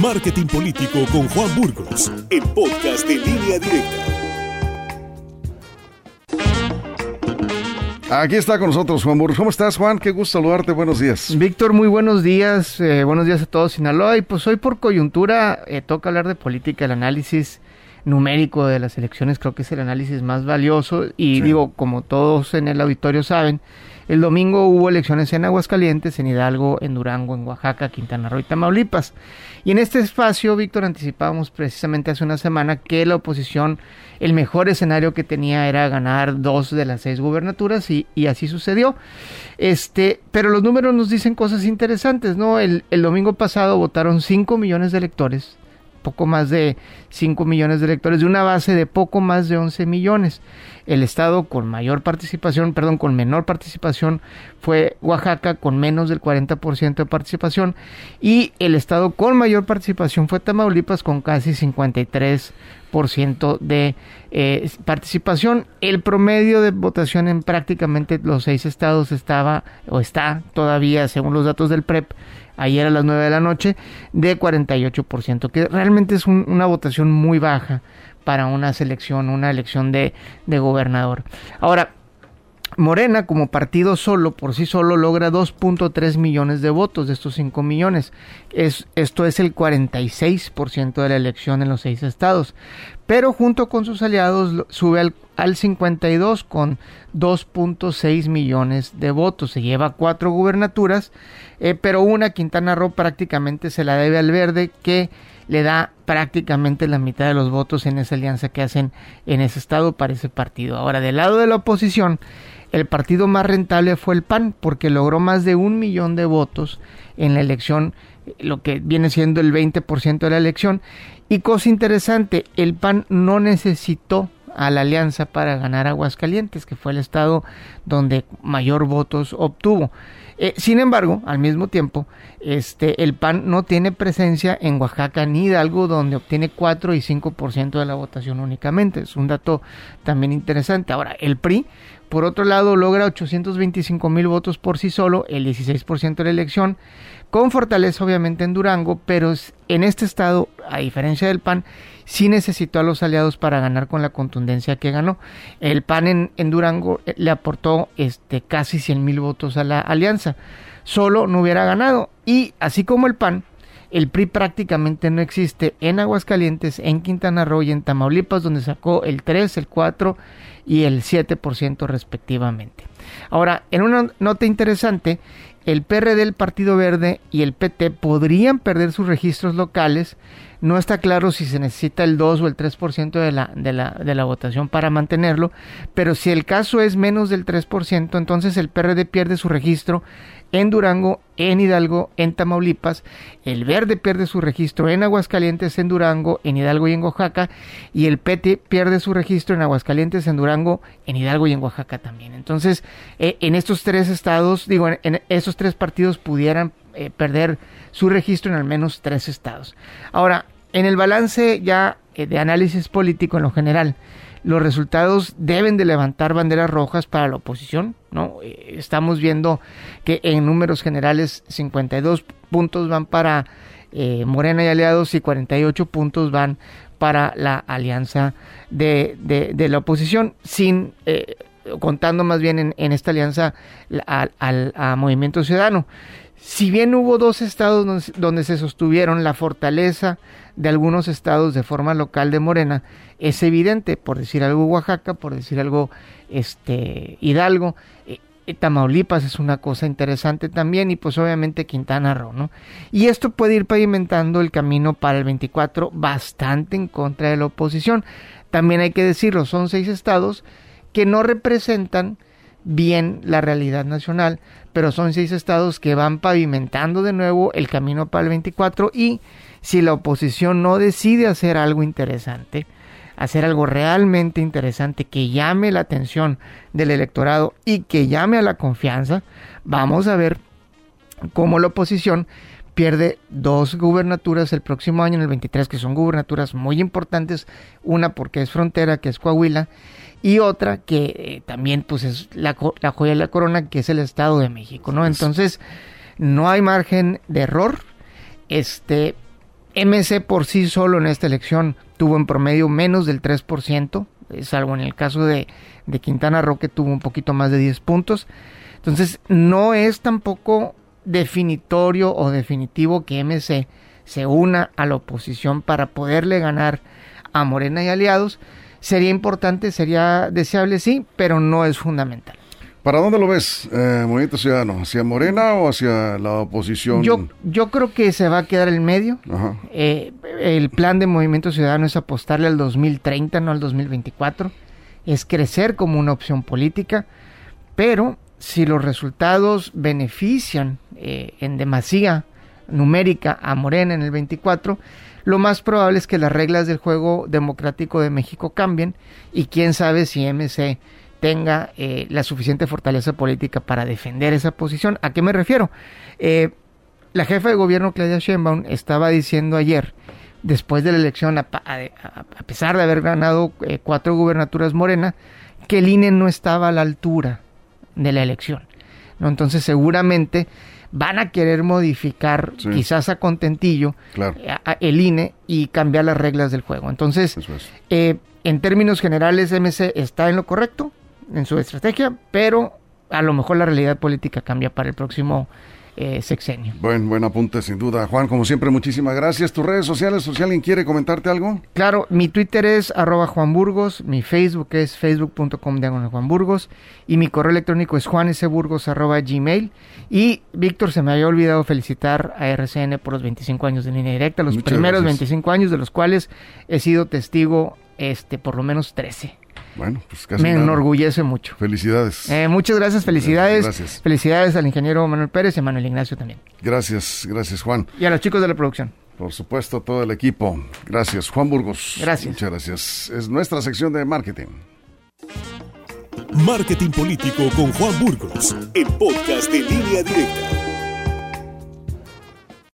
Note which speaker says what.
Speaker 1: Marketing Político con Juan Burgos, el podcast de línea directa.
Speaker 2: Aquí está con nosotros Juan Burgos. ¿Cómo estás, Juan? Qué gusto saludarte. Buenos días.
Speaker 3: Víctor, muy buenos días. Eh, buenos días a todos, Sinaloa. Y pues hoy por coyuntura eh, toca hablar de política, el análisis numérico de las elecciones creo que es el análisis más valioso y digo, como todos en el auditorio saben, el domingo hubo elecciones en Aguascalientes, en Hidalgo, en Durango, en Oaxaca, Quintana Roo y Tamaulipas. Y en este espacio, Víctor, anticipábamos precisamente hace una semana que la oposición, el mejor escenario que tenía era ganar dos de las seis gubernaturas y, y así sucedió. Este, pero los números nos dicen cosas interesantes, ¿no? El, el domingo pasado votaron 5 millones de electores poco más de 5 millones de electores, de una base de poco más de 11 millones. El estado con mayor participación, perdón, con menor participación fue Oaxaca con menos del 40% de participación y el estado con mayor participación fue Tamaulipas con casi 53% de eh, participación. El promedio de votación en prácticamente los seis estados estaba o está todavía, según los datos del PREP, ayer a las 9 de la noche, de 48%, que realmente es una votación muy baja para una selección, una elección de, de gobernador. Ahora, Morena como partido solo, por sí solo, logra 2.3 millones de votos de estos 5 millones. Es, esto es el 46% de la elección en los seis estados. Pero junto con sus aliados sube al, al 52 con 2.6 millones de votos. Se lleva cuatro gubernaturas, eh, pero una Quintana Roo prácticamente se la debe al verde que le da prácticamente la mitad de los votos en esa alianza que hacen en ese estado para ese partido. Ahora, del lado de la oposición, el partido más rentable fue el PAN, porque logró más de un millón de votos en la elección, lo que viene siendo el 20% de la elección. Y cosa interesante, el PAN no necesitó a la alianza para ganar Aguascalientes, que fue el estado donde mayor votos obtuvo. Eh, sin embargo, al mismo tiempo, este, el PAN no tiene presencia en Oaxaca ni Hidalgo, donde obtiene 4 y 5% de la votación únicamente. Es un dato también interesante. Ahora, el PRI, por otro lado, logra 825 mil votos por sí solo, el 16% de la elección, con fortaleza obviamente en Durango, pero en este estado, a diferencia del PAN, sí necesitó a los aliados para ganar con la contundencia que ganó. El PAN en, Durango eh, le aportó este, casi 100 mil votos a la alianza. Solo no hubiera ganado. Y así como el PAN, el PRI prácticamente no existe en Aguascalientes, en Quintana Roo y en Tamaulipas, donde sacó el 3, el 4 y el 7% respectivamente. Ahora, en una nota interesante, el PRD, el Partido Verde y el PT podrían perder sus registros locales. No está claro si se necesita el 2 o el 3% de la, de, la, de la votación para mantenerlo, pero si el caso es menos del 3%, entonces el PRD pierde su registro en Durango, en Hidalgo, en Tamaulipas. El verde pierde su registro en Aguascalientes, en Durango, en Hidalgo y en Oaxaca. Y el PT pierde su registro en Aguascalientes, en Durango, en Hidalgo y en Oaxaca también. Entonces, eh, en estos tres estados, digo, en, en esos tres partidos pudieran eh, perder su registro en al menos tres estados. Ahora, en el balance ya eh, de análisis político en lo general, los resultados deben de levantar banderas rojas para la oposición, ¿no? Estamos viendo que en números generales 52 puntos van para eh, Morena y aliados y 48 puntos van para la alianza de, de, la oposición, sin eh, contando más bien en, esta alianza al, Movimiento Ciudadano. Si bien hubo dos estados donde, se sostuvieron la fortaleza de algunos estados de forma local de Morena, es evidente, por decir algo Oaxaca, por decir algo este Hidalgo, eh, Tamaulipas es una cosa interesante también y pues obviamente Quintana Roo, ¿no? Y esto puede ir pavimentando el camino para el 24 bastante en contra de la oposición. También hay que decirlo, son seis estados que no representan bien la realidad nacional, pero son seis estados que van pavimentando de nuevo el camino para el 24 y si la oposición no decide hacer algo interesante, hacer algo realmente interesante que llame la atención del electorado y que llame a la confianza, vamos a ver cómo la oposición pierde dos gubernaturas el próximo año, en el 23, que son gubernaturas muy importantes, una porque es frontera, que es Coahuila, y otra que eh, también pues es la, la, joya de la corona, que es el Estado de México, ¿no? Entonces, no hay margen de error, este, MC por sí solo en esta elección tuvo en promedio menos del 3%, salvo en el caso de, de Quintana Roo que tuvo un poquito más de 10 puntos. Entonces, no es tampoco definitorio o definitivo que MC se una a la oposición para poderle ganar a Morena y aliados. Sería importante, sería deseable, sí, pero no es fundamental.
Speaker 2: ¿Para dónde lo ves, eh, Movimiento Ciudadano? ¿Hacia Morena o hacia la oposición?
Speaker 3: Yo, yo creo que se va a quedar en medio. Eh, el plan de Movimiento Ciudadano es apostarle al 2030, no al 2024. Es crecer como una opción política, pero si los resultados benefician eh, en demasía numérica a Morena en el 24, lo más probable es que las reglas del juego democrático de México cambien y quién sabe si MC tenga eh, la suficiente fortaleza política para defender esa posición. ¿A qué me refiero? Eh, la jefa de gobierno, Claudia Sheinbaum, estaba diciendo ayer, después de la elección, a, pesar de haber ganado eh, cuatro gubernaturas morena, que el INE no estaba a la altura de la elección. ¿no? Entonces seguramente van a querer modificar, quizás a contentillo, el INE y cambiar las reglas del juego. Entonces, en términos generales, MC está en lo correcto, en su estrategia, pero a lo mejor la realidad política cambia para el próximo eh, sexenio.
Speaker 2: Buen, buen apunte, sin duda. Juan, como siempre, muchísimas gracias. ¿Tus redes sociales, si alguien quiere comentarte algo?
Speaker 3: Claro, mi Twitter es arroba Juan Burgos, mi Facebook es facebook.com de Juan Burgos y mi correo electrónico es juaneseburgos arroba gmail. Y Víctor, se me había olvidado felicitar a RCN por los 25 años de línea directa, los primeros 25 años de los cuales he sido testigo este por lo menos 13.
Speaker 2: Bueno, pues casi
Speaker 3: Me enorgullece mucho.
Speaker 2: Felicidades.
Speaker 3: Eh, muchas gracias, felicidades. Gracias, Felicidades al ingeniero Manuel Pérez y a Manuel Ignacio también.
Speaker 2: Gracias, gracias Juan.
Speaker 3: Y a los chicos de la producción.
Speaker 2: Por supuesto, todo el equipo. Gracias, Juan Burgos.
Speaker 3: Gracias.
Speaker 2: Muchas gracias. Es nuestra sección de marketing.
Speaker 1: Marketing Político con Juan Burgos, el podcast de línea directa.